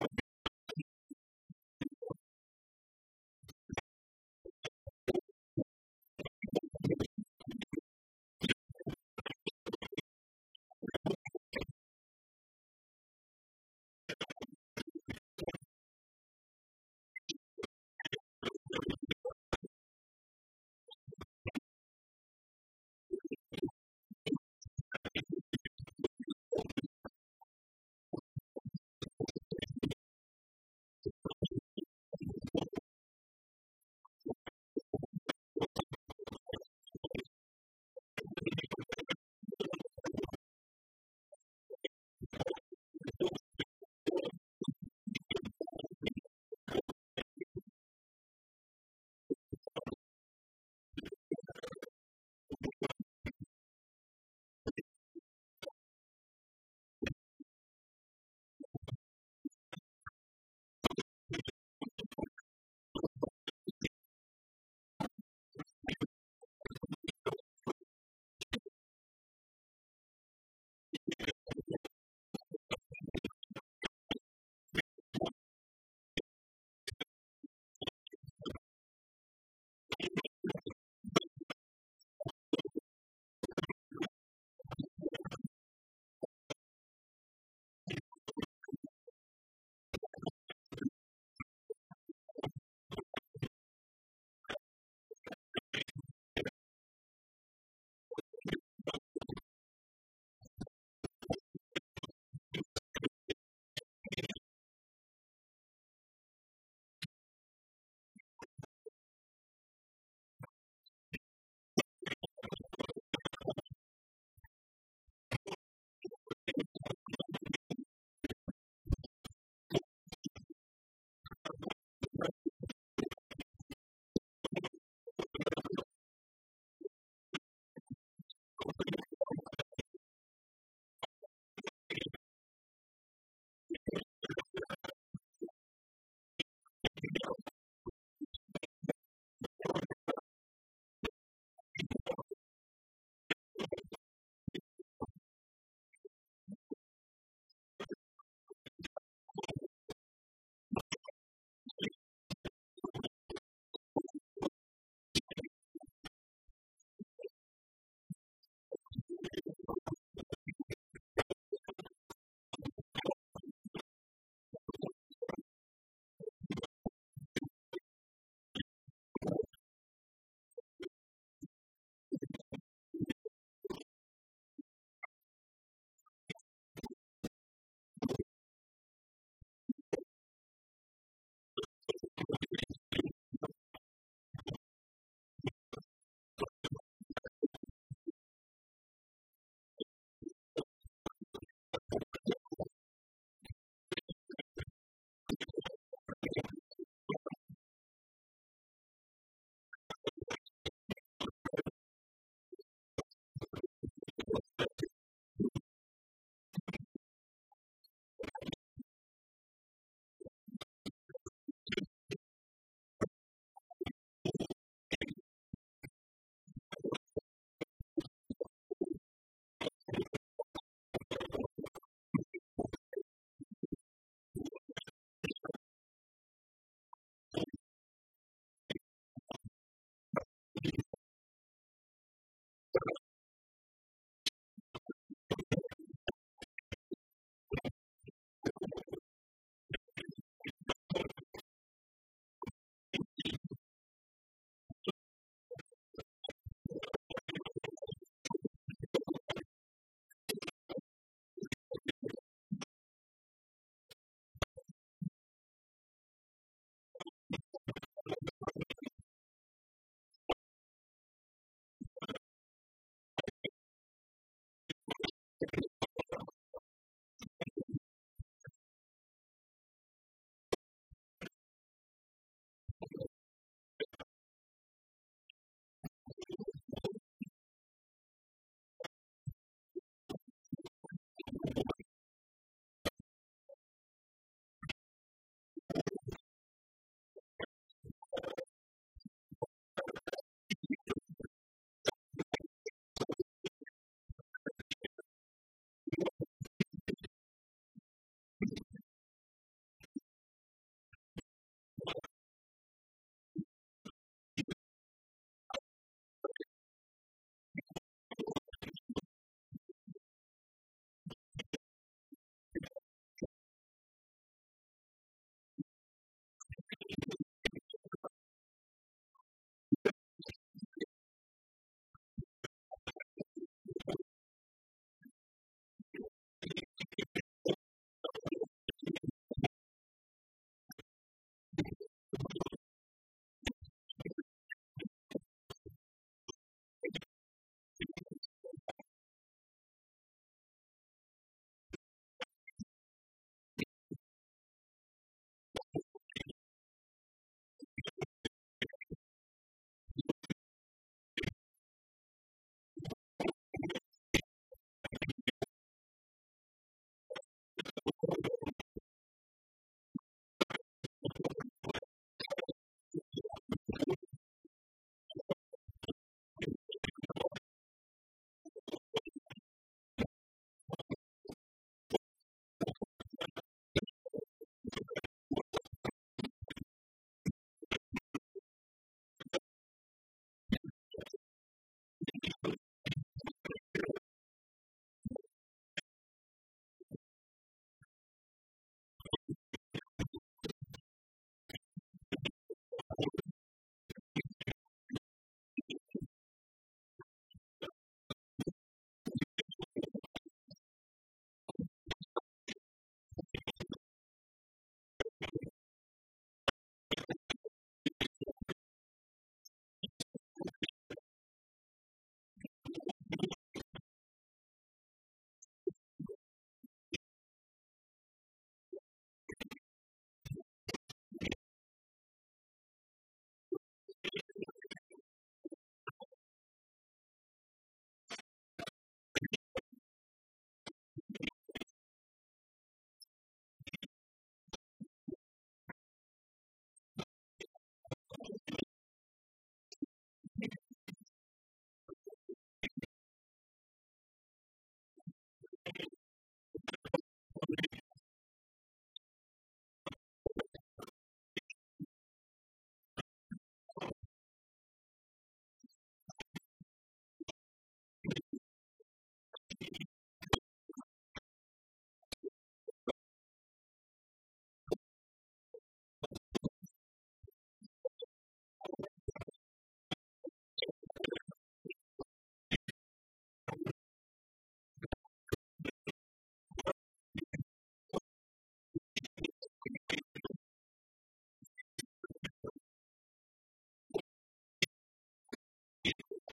you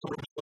Thank you.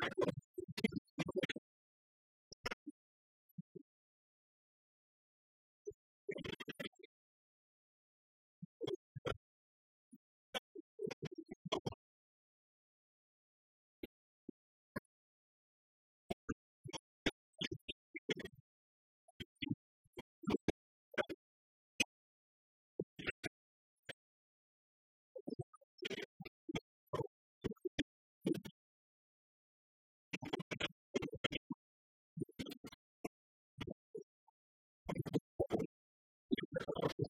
Thank you. with this.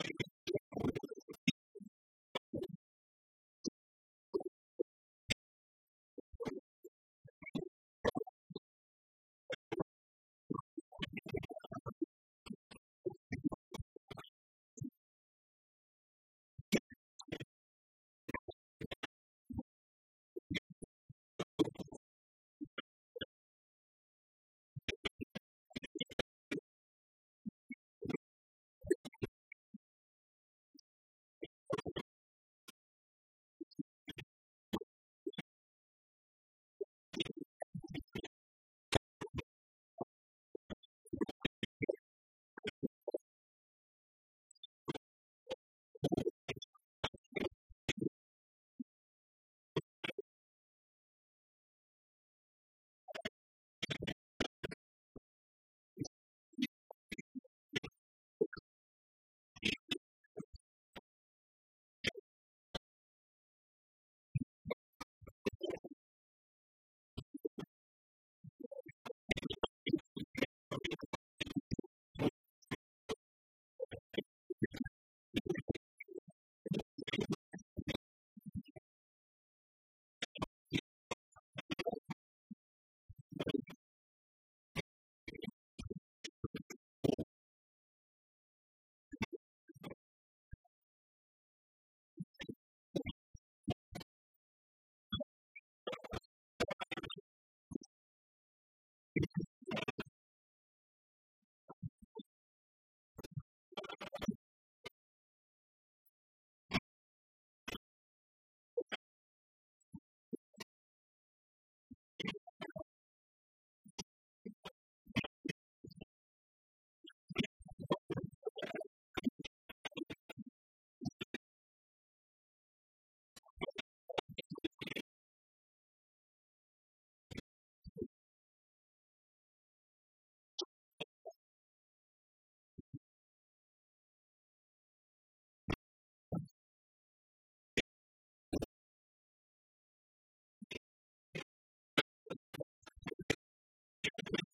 way you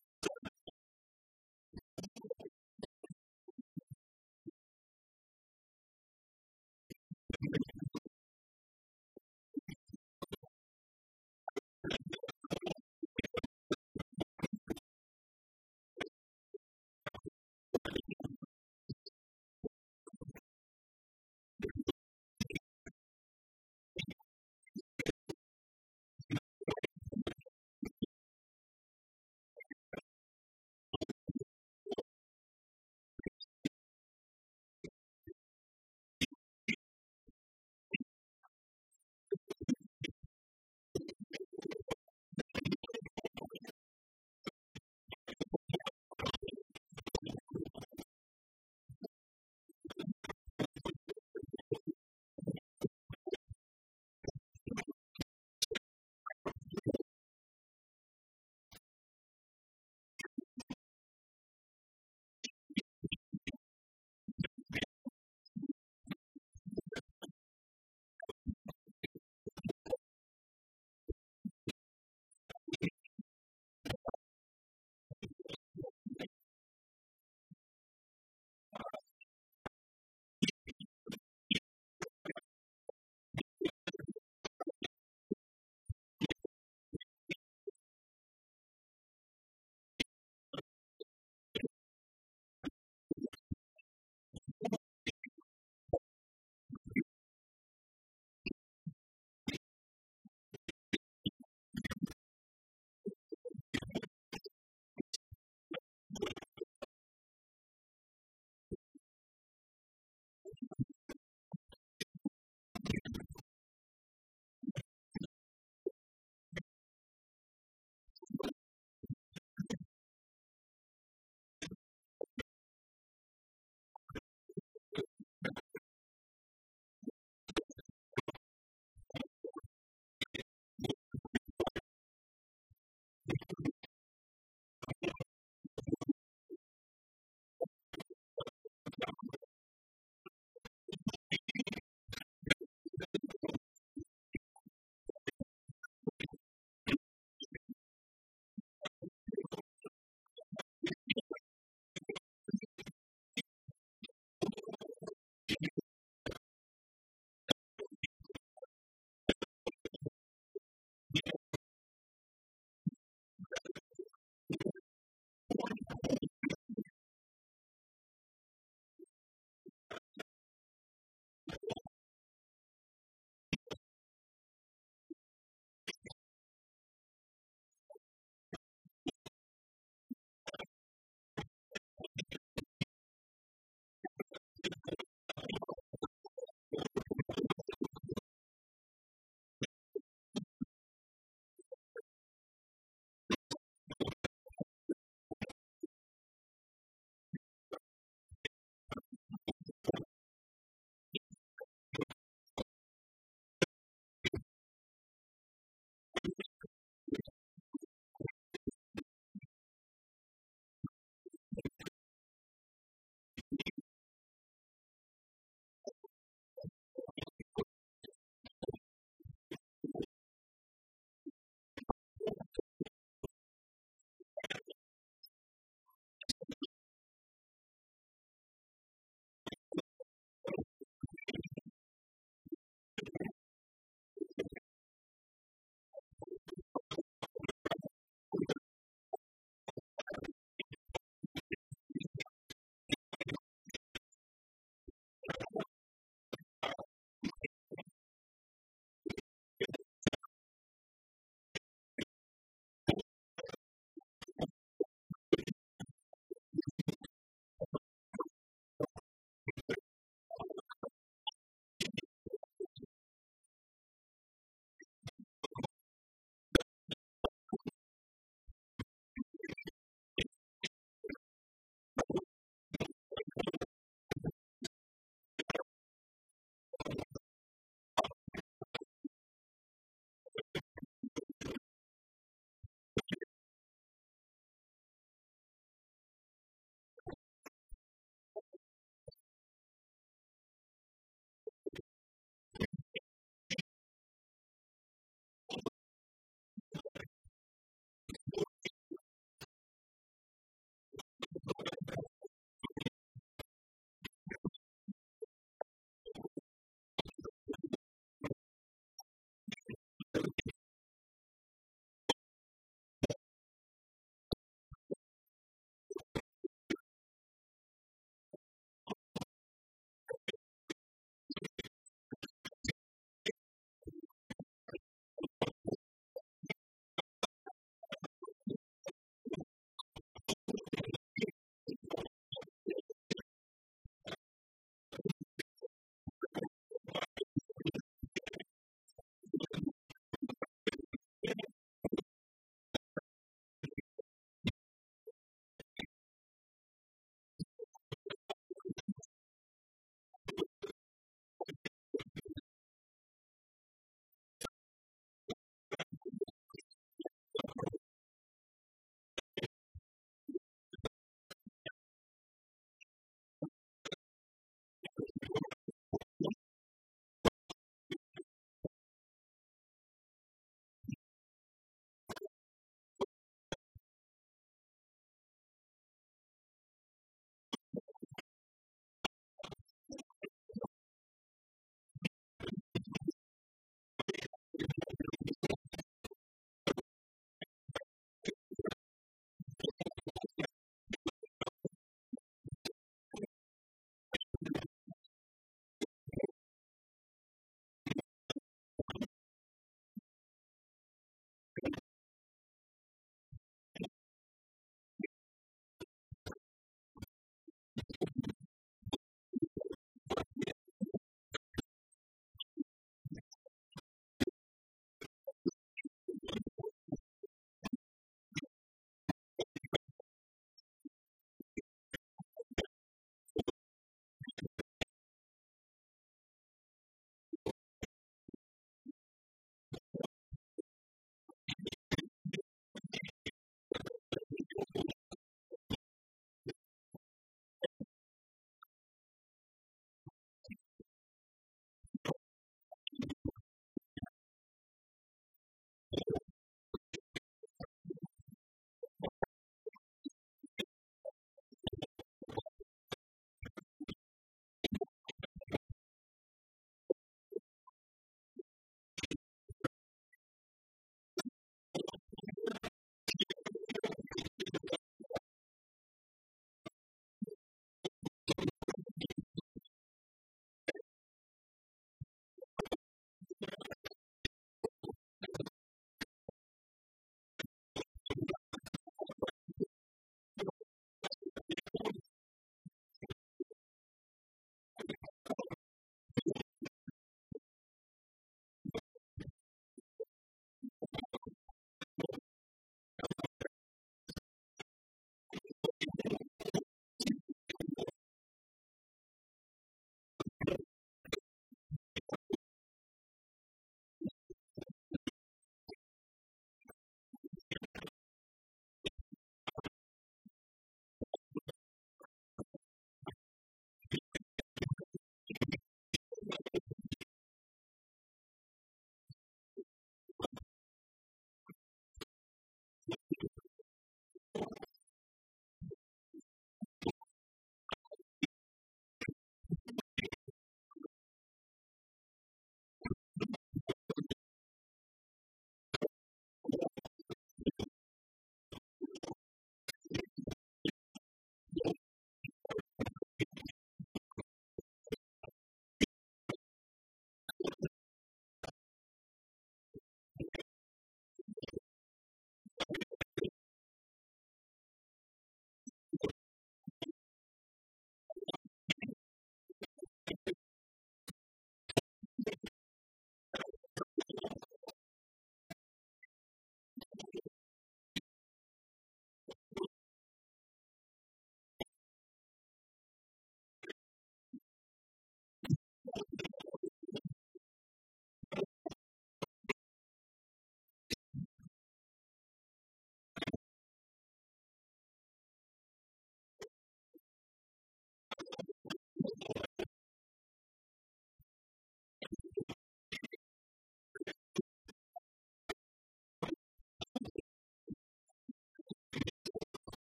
Thank you.